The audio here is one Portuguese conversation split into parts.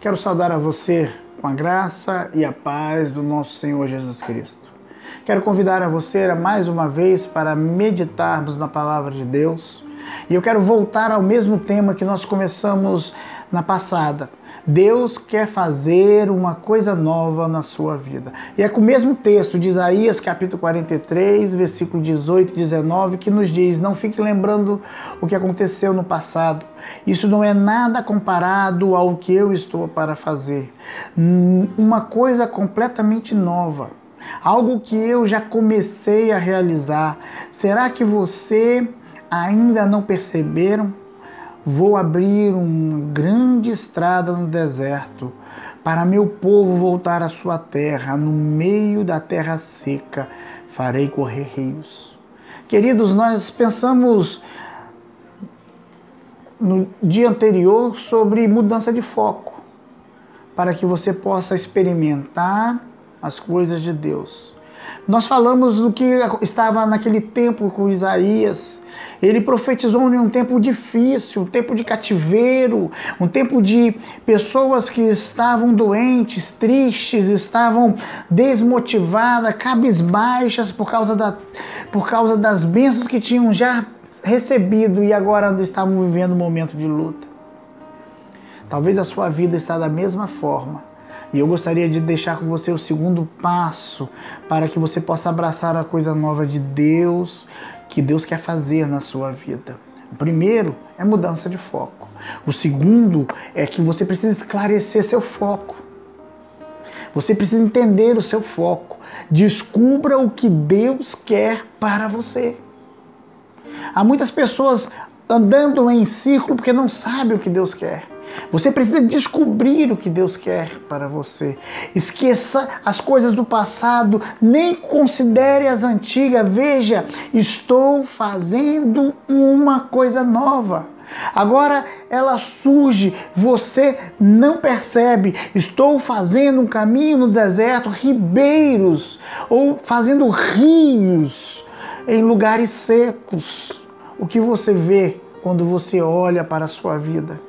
Quero saudar a você com a graça e a paz do nosso Senhor Jesus Cristo. Quero convidar a você mais uma vez para meditarmos na palavra de Deus. E eu quero voltar ao mesmo tema que nós começamos na passada. Deus quer fazer uma coisa nova na sua vida. E é com o mesmo texto de Isaías, capítulo 43, versículo 18 e 19, que nos diz: Não fique lembrando o que aconteceu no passado. Isso não é nada comparado ao que eu estou para fazer. Uma coisa completamente nova. Algo que eu já comecei a realizar. Será que você ainda não perceberam? Vou abrir uma grande estrada no deserto para meu povo voltar à sua terra, no meio da terra seca, farei correr rios. Queridos, nós pensamos no dia anterior sobre mudança de foco, para que você possa experimentar as coisas de Deus. Nós falamos do que estava naquele tempo com Isaías. Ele profetizou em um tempo difícil, um tempo de cativeiro, um tempo de pessoas que estavam doentes, tristes, estavam desmotivadas, cabisbaixas por causa, da, por causa das bênçãos que tinham já recebido e agora estavam vivendo um momento de luta. Talvez a sua vida está da mesma forma. E eu gostaria de deixar com você o segundo passo para que você possa abraçar a coisa nova de Deus, que Deus quer fazer na sua vida. O primeiro é mudança de foco. O segundo é que você precisa esclarecer seu foco. Você precisa entender o seu foco. Descubra o que Deus quer para você. Há muitas pessoas andando em círculo porque não sabem o que Deus quer. Você precisa descobrir o que Deus quer para você. Esqueça as coisas do passado, nem considere as antigas. Veja, estou fazendo uma coisa nova. Agora ela surge, você não percebe. Estou fazendo um caminho no deserto, ribeiros, ou fazendo rios em lugares secos. O que você vê quando você olha para a sua vida?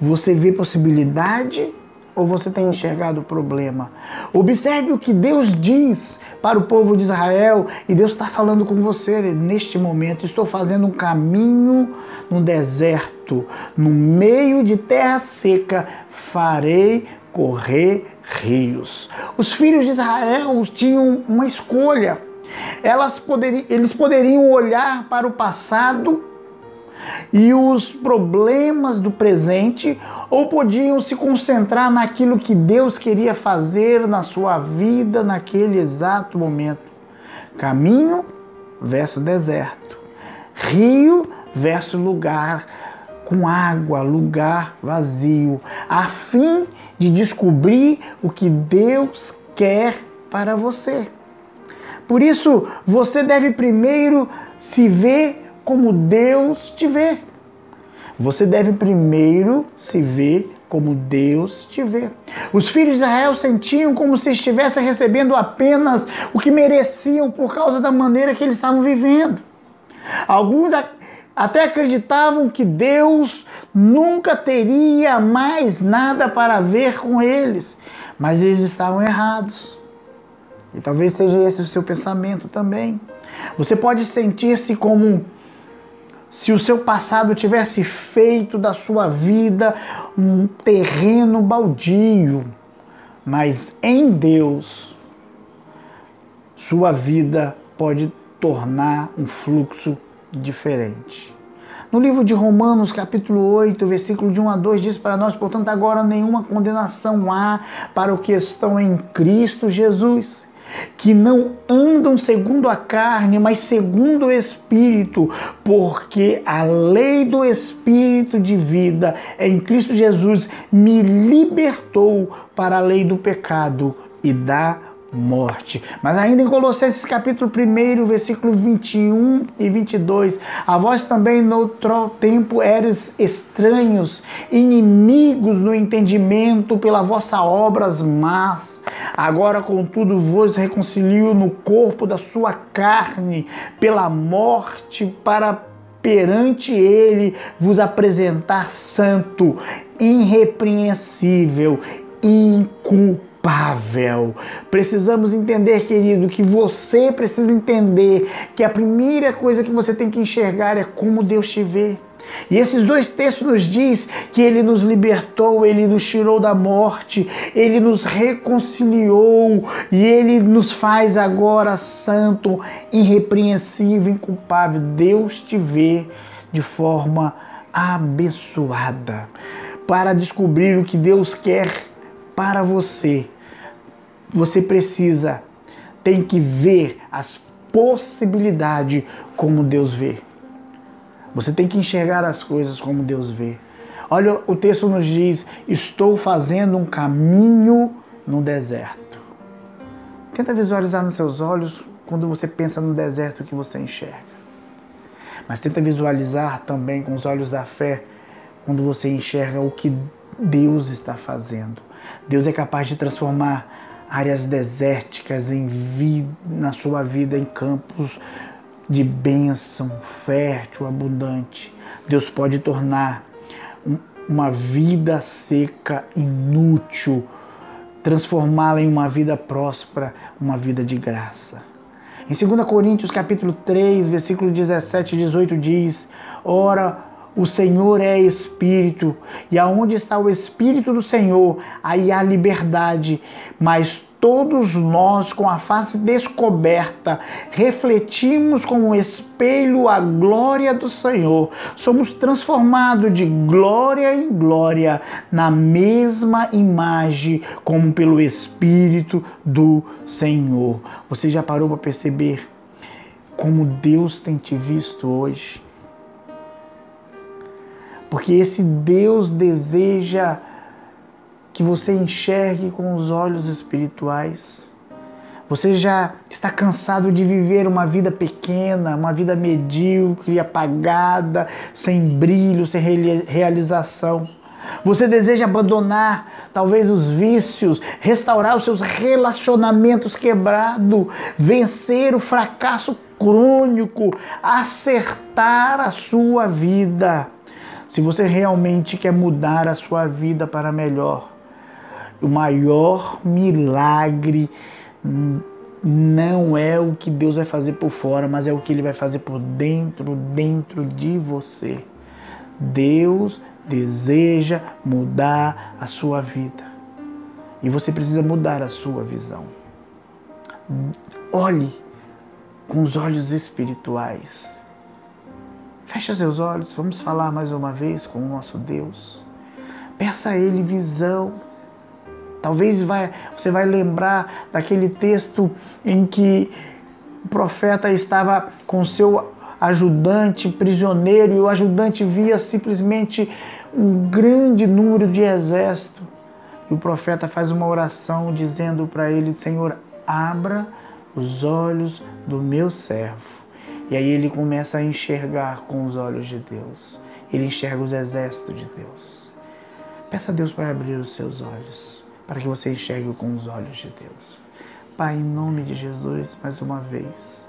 Você vê possibilidade ou você tem enxergado o problema? Observe o que Deus diz para o povo de Israel e Deus está falando com você neste momento. Estou fazendo um caminho no deserto, no meio de terra seca, farei correr rios. Os filhos de Israel tinham uma escolha. Elas poderiam, eles poderiam olhar para o passado e os problemas do presente, ou podiam se concentrar naquilo que Deus queria fazer na sua vida naquele exato momento. Caminho versus deserto, rio versus lugar com água, lugar vazio, a fim de descobrir o que Deus quer para você. Por isso, você deve primeiro se ver como Deus te vê. Você deve primeiro se ver como Deus te vê. Os filhos de Israel sentiam como se estivessem recebendo apenas o que mereciam por causa da maneira que eles estavam vivendo. Alguns até acreditavam que Deus nunca teria mais nada para ver com eles, mas eles estavam errados. E talvez seja esse o seu pensamento também. Você pode sentir-se como se o seu passado tivesse feito da sua vida um terreno baldio, mas em Deus, sua vida pode tornar um fluxo diferente. No livro de Romanos, capítulo 8, versículo de 1 a 2, diz para nós, portanto, agora nenhuma condenação há para o que estão em Cristo Jesus que não andam segundo a carne, mas segundo o Espírito, porque a lei do Espírito de vida em Cristo Jesus me libertou para a lei do pecado e da morte. Mas ainda em Colossenses capítulo 1, versículo 21 e 22, a vós também no outro tempo eres estranhos, inimigos no entendimento pela vossa obras más. Agora, contudo, vos reconcilio no corpo da sua carne pela morte para perante Ele vos apresentar santo, irrepreensível, inculpável. Precisamos entender, querido, que você precisa entender que a primeira coisa que você tem que enxergar é como Deus te vê. E esses dois textos nos diz que ele nos libertou, ele nos tirou da morte, ele nos reconciliou e ele nos faz agora santo, irrepreensível, inculpável. Deus te vê de forma abençoada. Para descobrir o que Deus quer para você, você precisa, tem que ver as possibilidades como Deus vê. Você tem que enxergar as coisas como Deus vê. Olha, o texto nos diz: Estou fazendo um caminho no deserto. Tenta visualizar nos seus olhos quando você pensa no deserto que você enxerga. Mas tenta visualizar também com os olhos da fé quando você enxerga o que Deus está fazendo. Deus é capaz de transformar áreas desérticas em vida, na sua vida em campos de bênção fértil, abundante. Deus pode tornar uma vida seca inútil, transformá-la em uma vida próspera, uma vida de graça. Em 2 Coríntios capítulo 3, versículo 17 e 18 diz: Ora, o Senhor é Espírito, e aonde está o Espírito do Senhor, aí há liberdade, mas todos nós, com a face descoberta, refletimos como um espelho a glória do Senhor. Somos transformados de glória em glória na mesma imagem, como pelo Espírito do Senhor. Você já parou para perceber como Deus tem te visto hoje? Porque esse Deus deseja que você enxergue com os olhos espirituais. Você já está cansado de viver uma vida pequena, uma vida medíocre, apagada, sem brilho, sem realização. Você deseja abandonar talvez os vícios, restaurar os seus relacionamentos quebrados, vencer o fracasso crônico, acertar a sua vida. Se você realmente quer mudar a sua vida para melhor, o maior milagre não é o que Deus vai fazer por fora, mas é o que Ele vai fazer por dentro, dentro de você. Deus deseja mudar a sua vida. E você precisa mudar a sua visão. Olhe com os olhos espirituais. Feche seus olhos, vamos falar mais uma vez com o nosso Deus. Peça a Ele visão Talvez vai, você vai lembrar daquele texto em que o profeta estava com seu ajudante prisioneiro e o ajudante via simplesmente um grande número de exército. E o profeta faz uma oração dizendo para ele: Senhor, abra os olhos do meu servo. E aí ele começa a enxergar com os olhos de Deus. Ele enxerga os exércitos de Deus. Peça a Deus para abrir os seus olhos para que você enxergue com os olhos de Deus. Pai, em nome de Jesus, mais uma vez,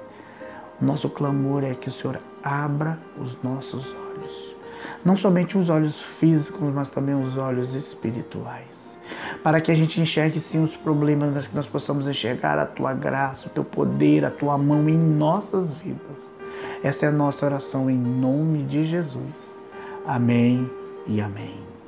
nosso clamor é que o Senhor abra os nossos olhos. Não somente os olhos físicos, mas também os olhos espirituais. Para que a gente enxergue sim os problemas, mas que nós possamos enxergar a tua graça, o teu poder, a tua mão em nossas vidas. Essa é a nossa oração em nome de Jesus. Amém e amém.